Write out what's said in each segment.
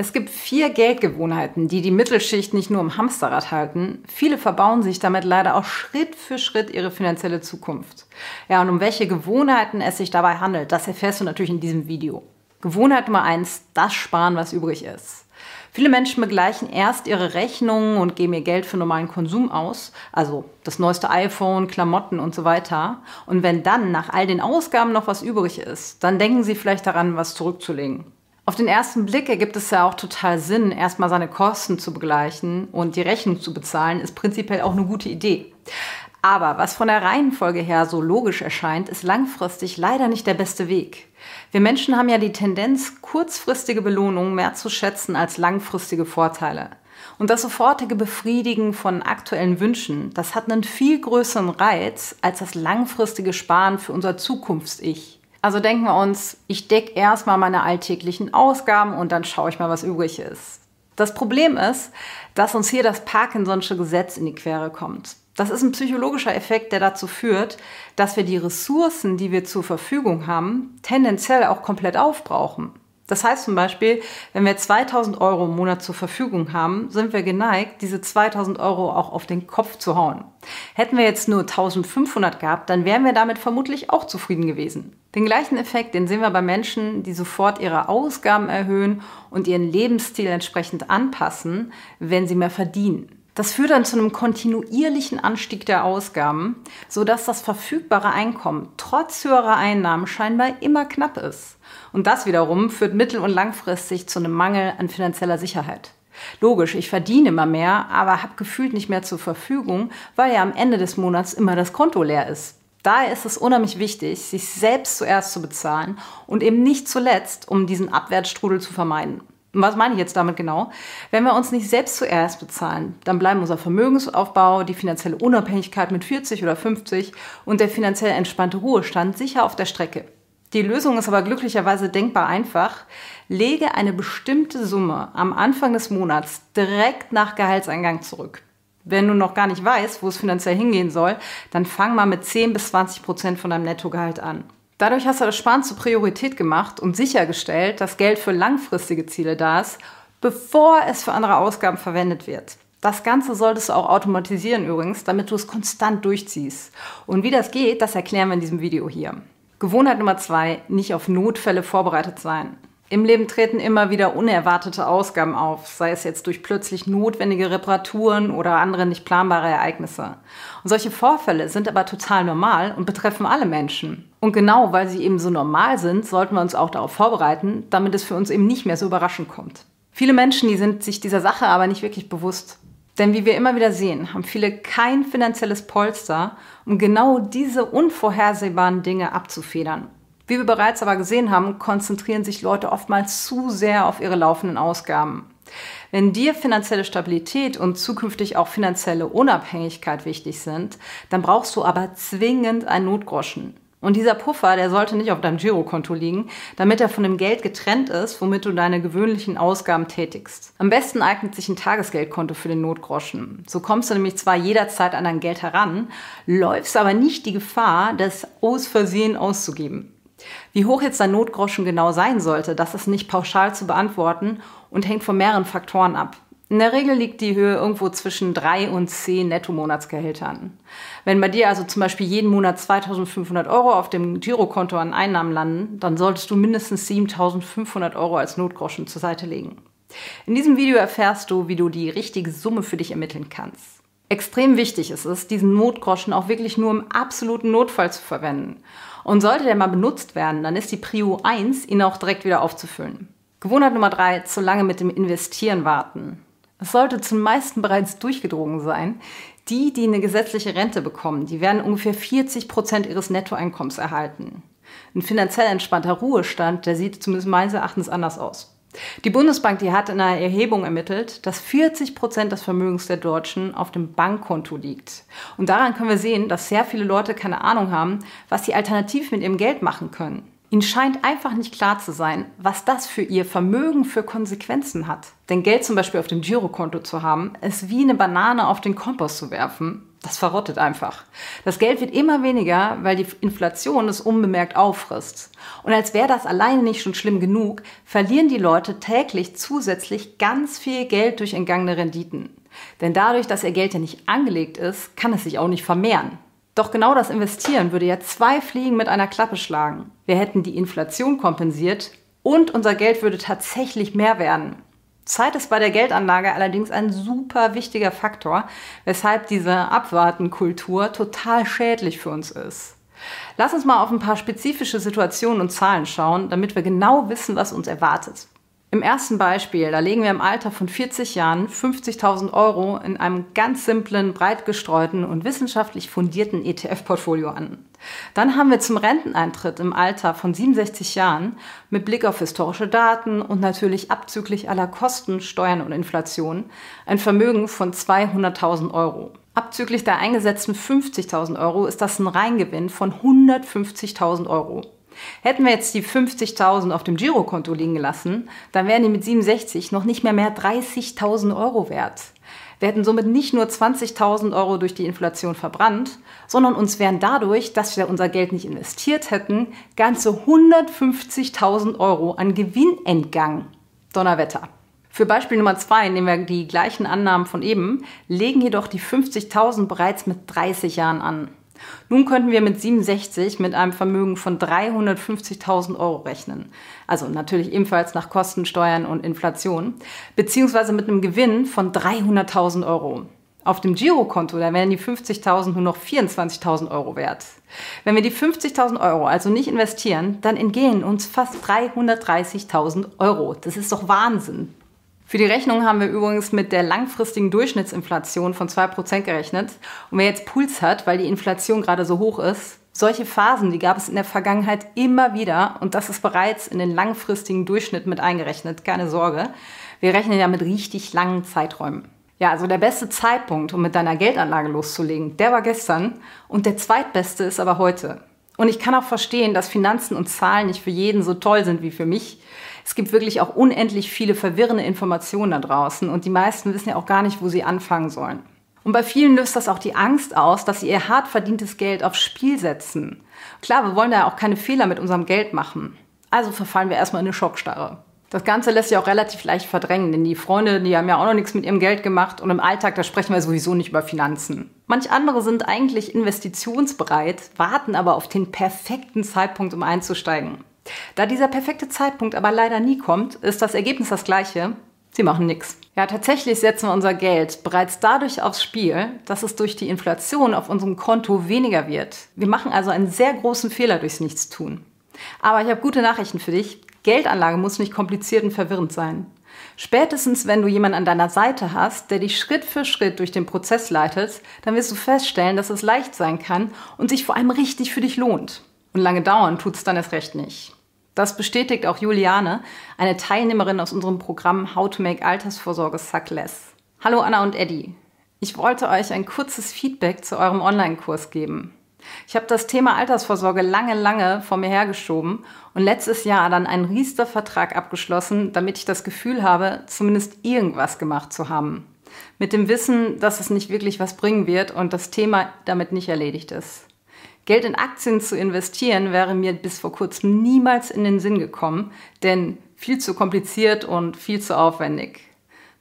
Es gibt vier Geldgewohnheiten, die die Mittelschicht nicht nur im Hamsterrad halten. Viele verbauen sich damit leider auch Schritt für Schritt ihre finanzielle Zukunft. Ja, und um welche Gewohnheiten es sich dabei handelt, das erfährst du natürlich in diesem Video. Gewohnheit Nummer eins: das Sparen, was übrig ist. Viele Menschen begleichen erst ihre Rechnungen und geben ihr Geld für normalen Konsum aus, also das neueste iPhone, Klamotten und so weiter. Und wenn dann nach all den Ausgaben noch was übrig ist, dann denken sie vielleicht daran, was zurückzulegen. Auf den ersten Blick ergibt es ja auch total Sinn, erstmal seine Kosten zu begleichen und die Rechnung zu bezahlen, ist prinzipiell auch eine gute Idee. Aber was von der Reihenfolge her so logisch erscheint, ist langfristig leider nicht der beste Weg. Wir Menschen haben ja die Tendenz, kurzfristige Belohnungen mehr zu schätzen als langfristige Vorteile. Und das sofortige Befriedigen von aktuellen Wünschen, das hat einen viel größeren Reiz als das langfristige Sparen für unser Zukunfts-Ich. Also denken wir uns, ich decke erstmal meine alltäglichen Ausgaben und dann schaue ich mal, was übrig ist. Das Problem ist, dass uns hier das Parkinson'sche Gesetz in die Quere kommt. Das ist ein psychologischer Effekt, der dazu führt, dass wir die Ressourcen, die wir zur Verfügung haben, tendenziell auch komplett aufbrauchen. Das heißt zum Beispiel, wenn wir 2000 Euro im Monat zur Verfügung haben, sind wir geneigt, diese 2000 Euro auch auf den Kopf zu hauen. Hätten wir jetzt nur 1500 gehabt, dann wären wir damit vermutlich auch zufrieden gewesen. Den gleichen Effekt, den sehen wir bei Menschen, die sofort ihre Ausgaben erhöhen und ihren Lebensstil entsprechend anpassen, wenn sie mehr verdienen. Das führt dann zu einem kontinuierlichen Anstieg der Ausgaben, sodass das verfügbare Einkommen trotz höherer Einnahmen scheinbar immer knapp ist. Und das wiederum führt mittel- und langfristig zu einem Mangel an finanzieller Sicherheit. Logisch, ich verdiene immer mehr, aber habe gefühlt nicht mehr zur Verfügung, weil ja am Ende des Monats immer das Konto leer ist. Daher ist es unheimlich wichtig, sich selbst zuerst zu bezahlen und eben nicht zuletzt, um diesen Abwärtsstrudel zu vermeiden. Was meine ich jetzt damit genau? Wenn wir uns nicht selbst zuerst bezahlen, dann bleiben unser Vermögensaufbau, die finanzielle Unabhängigkeit mit 40 oder 50 und der finanziell entspannte Ruhestand sicher auf der Strecke. Die Lösung ist aber glücklicherweise denkbar einfach. Lege eine bestimmte Summe am Anfang des Monats direkt nach Gehaltseingang zurück. Wenn du noch gar nicht weißt, wo es finanziell hingehen soll, dann fang mal mit 10 bis 20 Prozent von deinem Nettogehalt an. Dadurch hast du das Sparen zur Priorität gemacht und sichergestellt, dass Geld für langfristige Ziele da ist, bevor es für andere Ausgaben verwendet wird. Das Ganze solltest du auch automatisieren übrigens, damit du es konstant durchziehst. Und wie das geht, das erklären wir in diesem Video hier. Gewohnheit Nummer zwei, nicht auf Notfälle vorbereitet sein. Im Leben treten immer wieder unerwartete Ausgaben auf, sei es jetzt durch plötzlich notwendige Reparaturen oder andere nicht planbare Ereignisse. Und solche Vorfälle sind aber total normal und betreffen alle Menschen. Und genau weil sie eben so normal sind, sollten wir uns auch darauf vorbereiten, damit es für uns eben nicht mehr so überraschend kommt. Viele Menschen, die sind sich dieser Sache aber nicht wirklich bewusst. Denn wie wir immer wieder sehen, haben viele kein finanzielles Polster, um genau diese unvorhersehbaren Dinge abzufedern. Wie wir bereits aber gesehen haben, konzentrieren sich Leute oftmals zu sehr auf ihre laufenden Ausgaben. Wenn dir finanzielle Stabilität und zukünftig auch finanzielle Unabhängigkeit wichtig sind, dann brauchst du aber zwingend einen Notgroschen. Und dieser Puffer, der sollte nicht auf deinem Girokonto liegen, damit er von dem Geld getrennt ist, womit du deine gewöhnlichen Ausgaben tätigst. Am besten eignet sich ein Tagesgeldkonto für den Notgroschen. So kommst du nämlich zwar jederzeit an dein Geld heran, läufst aber nicht die Gefahr, das aus Versehen auszugeben. Wie hoch jetzt dein Notgroschen genau sein sollte, das ist nicht pauschal zu beantworten und hängt von mehreren Faktoren ab. In der Regel liegt die Höhe irgendwo zwischen drei und zehn Nettomonatsgehältern. Wenn bei dir also zum Beispiel jeden Monat 2500 Euro auf dem Girokonto an Einnahmen landen, dann solltest du mindestens 7500 Euro als Notgroschen zur Seite legen. In diesem Video erfährst du, wie du die richtige Summe für dich ermitteln kannst. Extrem wichtig ist es, diesen Notgroschen auch wirklich nur im absoluten Notfall zu verwenden. Und sollte der mal benutzt werden, dann ist die Prio 1, ihn auch direkt wieder aufzufüllen. Gewohnheit Nummer 3, zu lange mit dem Investieren warten. Es sollte zum meisten bereits durchgedrungen sein. Die, die eine gesetzliche Rente bekommen, die werden ungefähr 40 Prozent ihres Nettoeinkommens erhalten. Ein finanziell entspannter Ruhestand, der sieht zumindest meines Erachtens anders aus. Die Bundesbank, die hat in einer Erhebung ermittelt, dass 40 Prozent des Vermögens der Deutschen auf dem Bankkonto liegt. Und daran können wir sehen, dass sehr viele Leute keine Ahnung haben, was sie alternativ mit ihrem Geld machen können. Ihnen scheint einfach nicht klar zu sein, was das für Ihr Vermögen für Konsequenzen hat. Denn Geld zum Beispiel auf dem Girokonto zu haben, ist wie eine Banane auf den Kompost zu werfen. Das verrottet einfach. Das Geld wird immer weniger, weil die Inflation es unbemerkt auffrisst. Und als wäre das alleine nicht schon schlimm genug, verlieren die Leute täglich zusätzlich ganz viel Geld durch entgangene Renditen. Denn dadurch, dass ihr Geld ja nicht angelegt ist, kann es sich auch nicht vermehren. Doch genau das Investieren würde ja zwei Fliegen mit einer Klappe schlagen. Wir hätten die Inflation kompensiert und unser Geld würde tatsächlich mehr werden. Zeit ist bei der Geldanlage allerdings ein super wichtiger Faktor, weshalb diese Abwartenkultur total schädlich für uns ist. Lass uns mal auf ein paar spezifische Situationen und Zahlen schauen, damit wir genau wissen, was uns erwartet. Im ersten Beispiel, da legen wir im Alter von 40 Jahren 50.000 Euro in einem ganz simplen, breit gestreuten und wissenschaftlich fundierten ETF-Portfolio an. Dann haben wir zum Renteneintritt im Alter von 67 Jahren mit Blick auf historische Daten und natürlich abzüglich aller Kosten, Steuern und Inflation ein Vermögen von 200.000 Euro. Abzüglich der eingesetzten 50.000 Euro ist das ein Reingewinn von 150.000 Euro. Hätten wir jetzt die 50.000 auf dem Girokonto liegen gelassen, dann wären die mit 67 noch nicht mehr mehr 30.000 Euro wert. Wir hätten somit nicht nur 20.000 Euro durch die Inflation verbrannt, sondern uns wären dadurch, dass wir unser Geld nicht investiert hätten, ganze 150.000 Euro an Gewinn entgangen. Donnerwetter. Für Beispiel Nummer zwei nehmen wir die gleichen Annahmen von eben, legen jedoch die 50.000 bereits mit 30 Jahren an. Nun könnten wir mit 67 mit einem Vermögen von 350.000 Euro rechnen. Also natürlich ebenfalls nach Kosten, Steuern und Inflation. Beziehungsweise mit einem Gewinn von 300.000 Euro. Auf dem Girokonto, da wären die 50.000 nur noch 24.000 Euro wert. Wenn wir die 50.000 Euro also nicht investieren, dann entgehen uns fast 330.000 Euro. Das ist doch Wahnsinn. Für die Rechnung haben wir übrigens mit der langfristigen Durchschnittsinflation von 2% gerechnet. Und wer jetzt Puls hat, weil die Inflation gerade so hoch ist, solche Phasen, die gab es in der Vergangenheit immer wieder und das ist bereits in den langfristigen Durchschnitt mit eingerechnet. Keine Sorge. Wir rechnen ja mit richtig langen Zeiträumen. Ja, also der beste Zeitpunkt, um mit deiner Geldanlage loszulegen, der war gestern und der zweitbeste ist aber heute. Und ich kann auch verstehen, dass Finanzen und Zahlen nicht für jeden so toll sind wie für mich. Es gibt wirklich auch unendlich viele verwirrende Informationen da draußen und die meisten wissen ja auch gar nicht, wo sie anfangen sollen. Und bei vielen löst das auch die Angst aus, dass sie ihr hart verdientes Geld aufs Spiel setzen. Klar, wir wollen ja auch keine Fehler mit unserem Geld machen. Also verfallen wir erstmal in eine Schockstarre. Das Ganze lässt sich auch relativ leicht verdrängen, denn die Freunde, die haben ja auch noch nichts mit ihrem Geld gemacht und im Alltag, da sprechen wir sowieso nicht über Finanzen. Manch andere sind eigentlich investitionsbereit, warten aber auf den perfekten Zeitpunkt, um einzusteigen. Da dieser perfekte Zeitpunkt aber leider nie kommt, ist das Ergebnis das gleiche. Sie machen nichts. Ja, tatsächlich setzen wir unser Geld bereits dadurch aufs Spiel, dass es durch die Inflation auf unserem Konto weniger wird. Wir machen also einen sehr großen Fehler durchs Nichtstun. Aber ich habe gute Nachrichten für dich. Geldanlage muss nicht kompliziert und verwirrend sein. Spätestens, wenn du jemanden an deiner Seite hast, der dich Schritt für Schritt durch den Prozess leitet, dann wirst du feststellen, dass es leicht sein kann und sich vor allem richtig für dich lohnt. Und lange dauern tut es dann erst recht nicht. Das bestätigt auch Juliane, eine Teilnehmerin aus unserem Programm How to Make Altersvorsorge Suck Less. Hallo Anna und Eddie. Ich wollte euch ein kurzes Feedback zu eurem Online-Kurs geben. Ich habe das Thema Altersvorsorge lange, lange vor mir hergeschoben und letztes Jahr dann einen Riester-Vertrag abgeschlossen, damit ich das Gefühl habe, zumindest irgendwas gemacht zu haben. Mit dem Wissen, dass es nicht wirklich was bringen wird und das Thema damit nicht erledigt ist. Geld in Aktien zu investieren wäre mir bis vor kurzem niemals in den Sinn gekommen, denn viel zu kompliziert und viel zu aufwendig.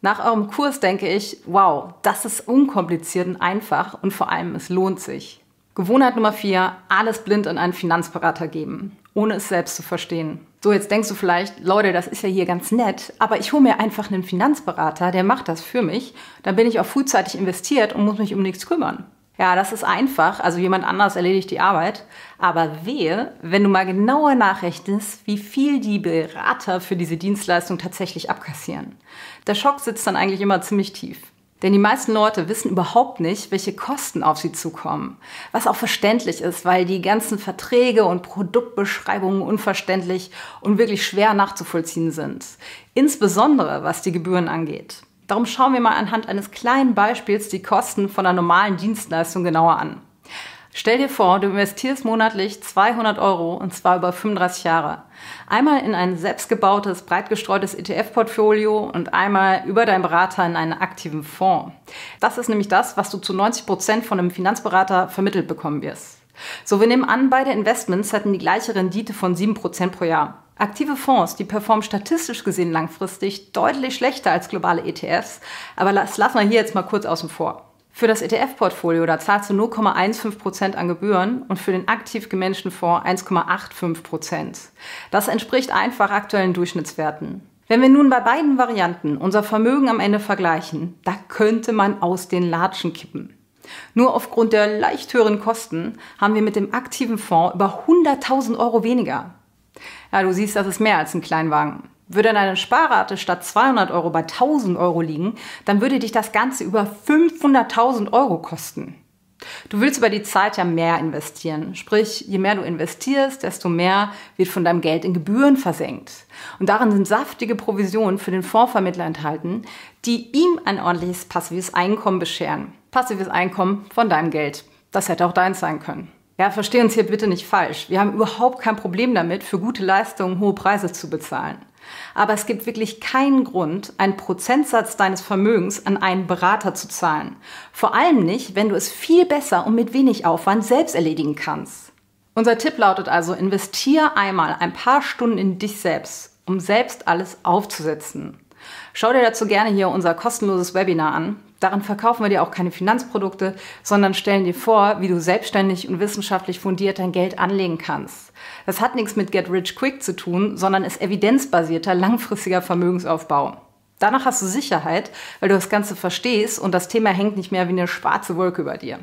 Nach eurem Kurs denke ich, wow, das ist unkompliziert und einfach und vor allem es lohnt sich. Gewohnheit Nummer vier, alles blind an einen Finanzberater geben, ohne es selbst zu verstehen. So, jetzt denkst du vielleicht, Leute, das ist ja hier ganz nett, aber ich hole mir einfach einen Finanzberater, der macht das für mich. Dann bin ich auch frühzeitig investiert und muss mich um nichts kümmern. Ja, das ist einfach. Also jemand anders erledigt die Arbeit. Aber wehe, wenn du mal genauer nachrechnest, wie viel die Berater für diese Dienstleistung tatsächlich abkassieren. Der Schock sitzt dann eigentlich immer ziemlich tief. Denn die meisten Leute wissen überhaupt nicht, welche Kosten auf sie zukommen. Was auch verständlich ist, weil die ganzen Verträge und Produktbeschreibungen unverständlich und wirklich schwer nachzuvollziehen sind. Insbesondere was die Gebühren angeht. Darum schauen wir mal anhand eines kleinen Beispiels die Kosten von einer normalen Dienstleistung genauer an. Stell dir vor, du investierst monatlich 200 Euro und zwar über 35 Jahre. Einmal in ein selbstgebautes, breit gestreutes ETF-Portfolio und einmal über deinen Berater in einen aktiven Fonds. Das ist nämlich das, was du zu 90 Prozent von einem Finanzberater vermittelt bekommen wirst. So, wir nehmen an, beide Investments hätten die gleiche Rendite von 7 Prozent pro Jahr. Aktive Fonds, die performen statistisch gesehen langfristig deutlich schlechter als globale ETFs, aber das lassen wir hier jetzt mal kurz außen vor. Für das ETF-Portfolio, da zahlst du 0,15% an Gebühren und für den aktiv gemanagten Fonds 1,85%. Das entspricht einfach aktuellen Durchschnittswerten. Wenn wir nun bei beiden Varianten unser Vermögen am Ende vergleichen, da könnte man aus den Latschen kippen. Nur aufgrund der leicht höheren Kosten haben wir mit dem aktiven Fonds über 100.000 Euro weniger. Ja, du siehst, das ist mehr als ein Kleinwagen. Würde deine Sparrate statt 200 Euro bei 1000 Euro liegen, dann würde dich das Ganze über 500.000 Euro kosten. Du willst über die Zeit ja mehr investieren. Sprich, je mehr du investierst, desto mehr wird von deinem Geld in Gebühren versenkt. Und darin sind saftige Provisionen für den Fondsvermittler enthalten, die ihm ein ordentliches passives Einkommen bescheren. Passives Einkommen von deinem Geld. Das hätte auch deins sein können. Ja, versteh uns hier bitte nicht falsch. Wir haben überhaupt kein Problem damit, für gute Leistungen hohe Preise zu bezahlen. Aber es gibt wirklich keinen Grund, einen Prozentsatz deines Vermögens an einen Berater zu zahlen. Vor allem nicht, wenn du es viel besser und mit wenig Aufwand selbst erledigen kannst. Unser Tipp lautet also, investier einmal ein paar Stunden in dich selbst, um selbst alles aufzusetzen. Schau dir dazu gerne hier unser kostenloses Webinar an. Darin verkaufen wir dir auch keine Finanzprodukte, sondern stellen dir vor, wie du selbstständig und wissenschaftlich fundiert dein Geld anlegen kannst. Das hat nichts mit Get Rich Quick zu tun, sondern ist evidenzbasierter, langfristiger Vermögensaufbau. Danach hast du Sicherheit, weil du das Ganze verstehst und das Thema hängt nicht mehr wie eine schwarze Wolke über dir.